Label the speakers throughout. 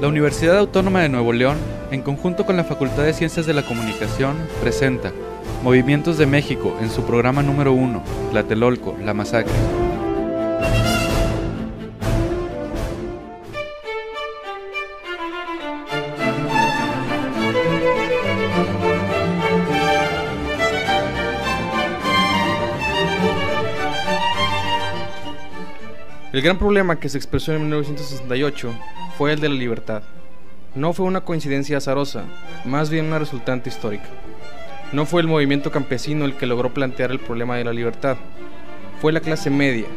Speaker 1: La Universidad Autónoma de Nuevo León, en conjunto con la Facultad de Ciencias de la Comunicación, presenta Movimientos de México en su programa número 1, Tlatelolco, la masacre.
Speaker 2: El gran problema que se expresó en 1968 fue el de la libertad. No fue una coincidencia azarosa, más bien una resultante histórica. No fue el movimiento campesino el que logró plantear el problema de la libertad. Fue la clase media,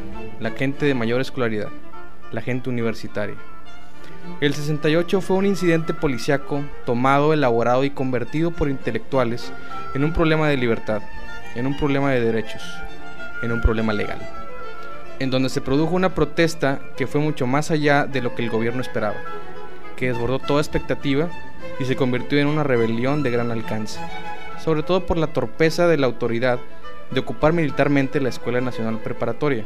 Speaker 2: la gente de mayor escolaridad, la gente universitaria. El 68 fue un incidente policiaco tomado, elaborado y convertido por intelectuales en un problema de libertad, en un problema de derechos, en un problema legal en donde se produjo una protesta que fue mucho más allá de lo que el gobierno esperaba, que desbordó toda expectativa y se convirtió en una rebelión de gran alcance, sobre todo por la torpeza de la autoridad de ocupar militarmente la Escuela Nacional Preparatoria.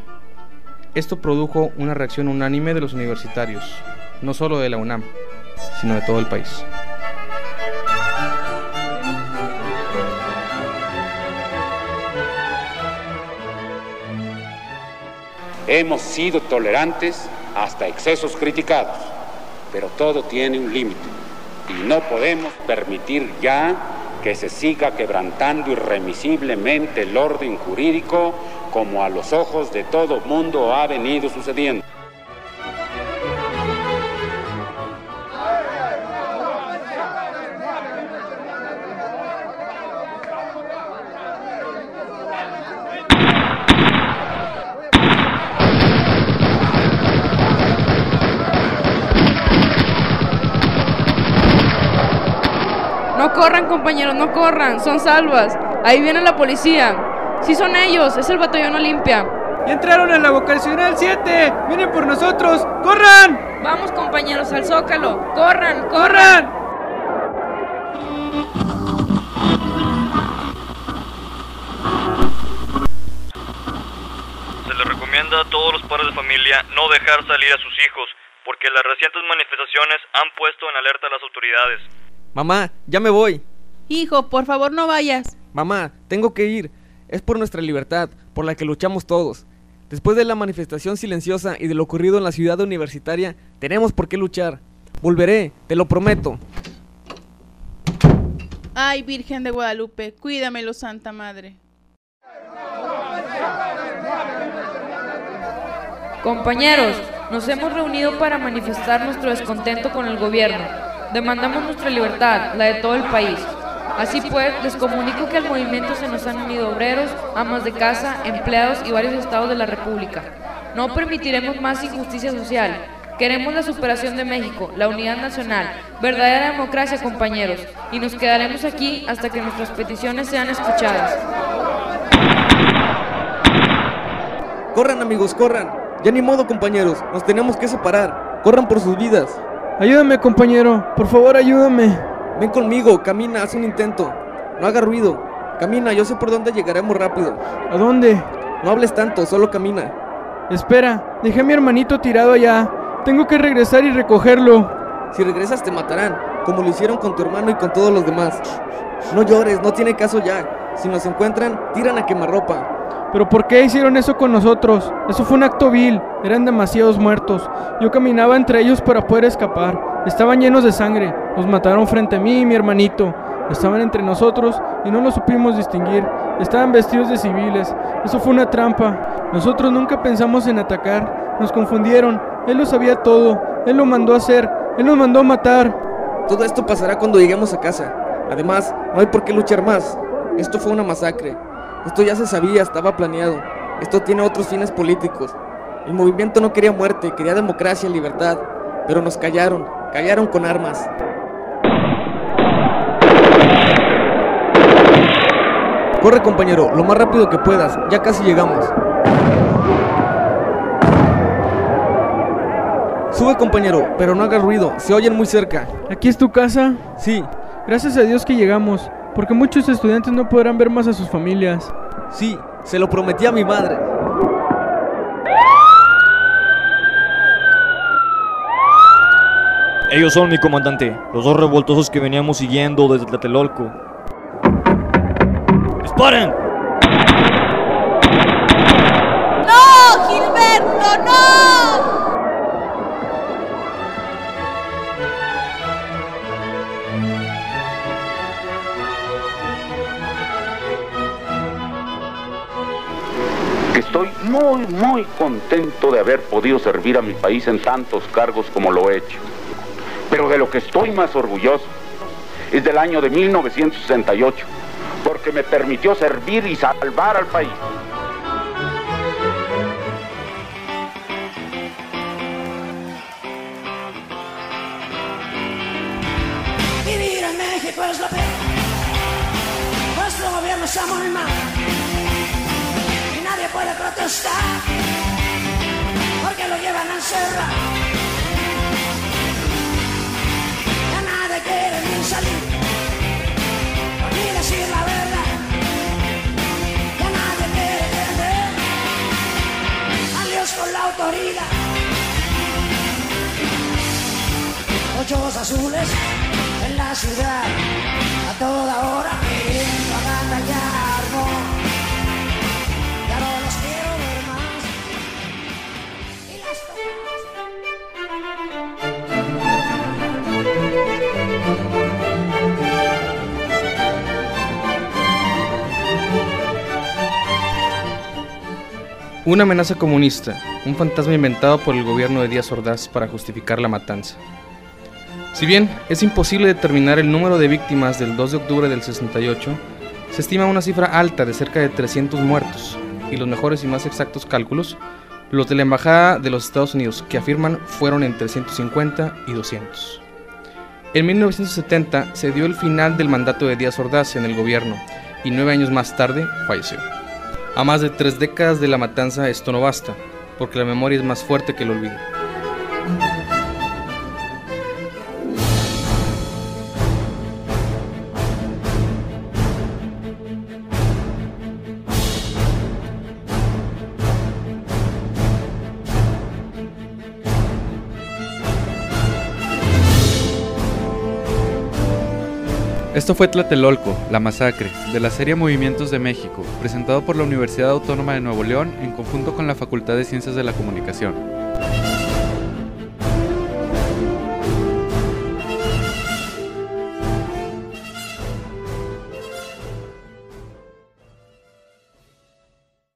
Speaker 2: Esto produjo una reacción unánime de los universitarios, no solo de la UNAM, sino de todo el país.
Speaker 3: Hemos sido tolerantes hasta excesos criticados, pero todo tiene un límite y no podemos permitir ya que se siga quebrantando irremisiblemente el orden jurídico como a los ojos de todo mundo ha venido sucediendo.
Speaker 4: Corran, compañeros, no corran, son salvas. Ahí viene la policía. Sí son ellos, es el batallón Olimpia.
Speaker 5: ¡Ya entraron en la vocacional 7! ¡Vienen por nosotros! ¡Corran!
Speaker 4: Vamos, compañeros, al zócalo. Corran, corran.
Speaker 5: ¡Corran!
Speaker 6: Se le recomienda a todos los padres de familia no dejar salir a sus hijos, porque las recientes manifestaciones han puesto en alerta a las autoridades.
Speaker 7: Mamá, ya me voy.
Speaker 4: Hijo, por favor no vayas.
Speaker 7: Mamá, tengo que ir. Es por nuestra libertad, por la que luchamos todos. Después de la manifestación silenciosa y de lo ocurrido en la ciudad universitaria, tenemos por qué luchar. Volveré, te lo prometo.
Speaker 4: Ay, Virgen de Guadalupe, cuídamelo, Santa Madre. Compañeros, nos hemos reunido para manifestar nuestro descontento con el gobierno. Demandamos nuestra libertad, la de todo el país. Así pues, les comunico que al movimiento se nos han unido obreros, amas de casa, empleados y varios estados de la República. No permitiremos más injusticia social. Queremos la superación de México, la unidad nacional, verdadera democracia, compañeros, y nos quedaremos aquí hasta que nuestras peticiones sean escuchadas.
Speaker 7: Corran amigos, corran. Ya ni modo compañeros, nos tenemos que separar. Corran por sus vidas.
Speaker 5: Ayúdame, compañero. Por favor, ayúdame.
Speaker 7: Ven conmigo, camina, haz un intento. No haga ruido. Camina, yo sé por dónde llegaremos rápido.
Speaker 5: ¿A dónde?
Speaker 7: No hables tanto, solo camina.
Speaker 5: Espera, dejé a mi hermanito tirado allá. Tengo que regresar y recogerlo.
Speaker 7: Si regresas te matarán, como lo hicieron con tu hermano y con todos los demás. No llores, no tiene caso ya. Si nos encuentran, tiran a quemarropa.
Speaker 5: ¿Pero por qué hicieron eso con nosotros? Eso fue un acto vil. Eran demasiados muertos. Yo caminaba entre ellos para poder escapar. Estaban llenos de sangre. Nos mataron frente a mí y mi hermanito. Estaban entre nosotros y no los supimos distinguir. Estaban vestidos de civiles. Eso fue una trampa. Nosotros nunca pensamos en atacar. Nos confundieron. Él lo sabía todo. Él lo mandó hacer. Él nos mandó matar.
Speaker 7: Todo esto pasará cuando lleguemos a casa. Además, no hay por qué luchar más. Esto fue una masacre. Esto ya se sabía, estaba planeado. Esto tiene otros fines políticos. El movimiento no quería muerte, quería democracia y libertad. Pero nos callaron, callaron con armas. Corre compañero, lo más rápido que puedas, ya casi llegamos. Sube compañero, pero no hagas ruido, se oyen muy cerca.
Speaker 5: ¿Aquí es tu casa?
Speaker 7: Sí,
Speaker 5: Gracias a Dios que llegamos, porque muchos estudiantes no podrán ver más a sus familias.
Speaker 7: sí, se lo prometí a mi madre.
Speaker 8: Ellos son mi comandante, los dos revoltosos que veníamos siguiendo desde Tlatelolco. ¡Disparen!
Speaker 9: ¡No, Gilberto, no!
Speaker 3: Estoy muy, muy contento de haber podido servir a mi país en tantos cargos como lo he hecho. Pero de lo que estoy más orgulloso es del año de 1968, porque me permitió servir y salvar al país.
Speaker 10: Vivir en México es lo peor. Nuestro gobierno está muy mal. Puede protestar. Porque lo llevan a encerrar. Ya nadie quiere ni salir. Ni decir la verdad. Ya nadie quiere entender. Adiós con la autoridad. Ojos azules en la ciudad a toda hora
Speaker 2: Una amenaza comunista, un fantasma inventado por el gobierno de Díaz Ordaz para justificar la matanza. Si bien es imposible determinar el número de víctimas del 2 de octubre del 68, se estima una cifra alta de cerca de 300 muertos, y los mejores y más exactos cálculos, los de la Embajada de los Estados Unidos, que afirman fueron entre 150 y 200. En 1970 se dio el final del mandato de Díaz Ordaz en el gobierno, y nueve años más tarde falleció. A más de tres décadas de la matanza esto no basta, porque la memoria es más fuerte que el olvido.
Speaker 1: Esto fue Tlatelolco, la masacre, de la serie Movimientos de México, presentado por la Universidad Autónoma de Nuevo León en conjunto con la Facultad de Ciencias de la Comunicación.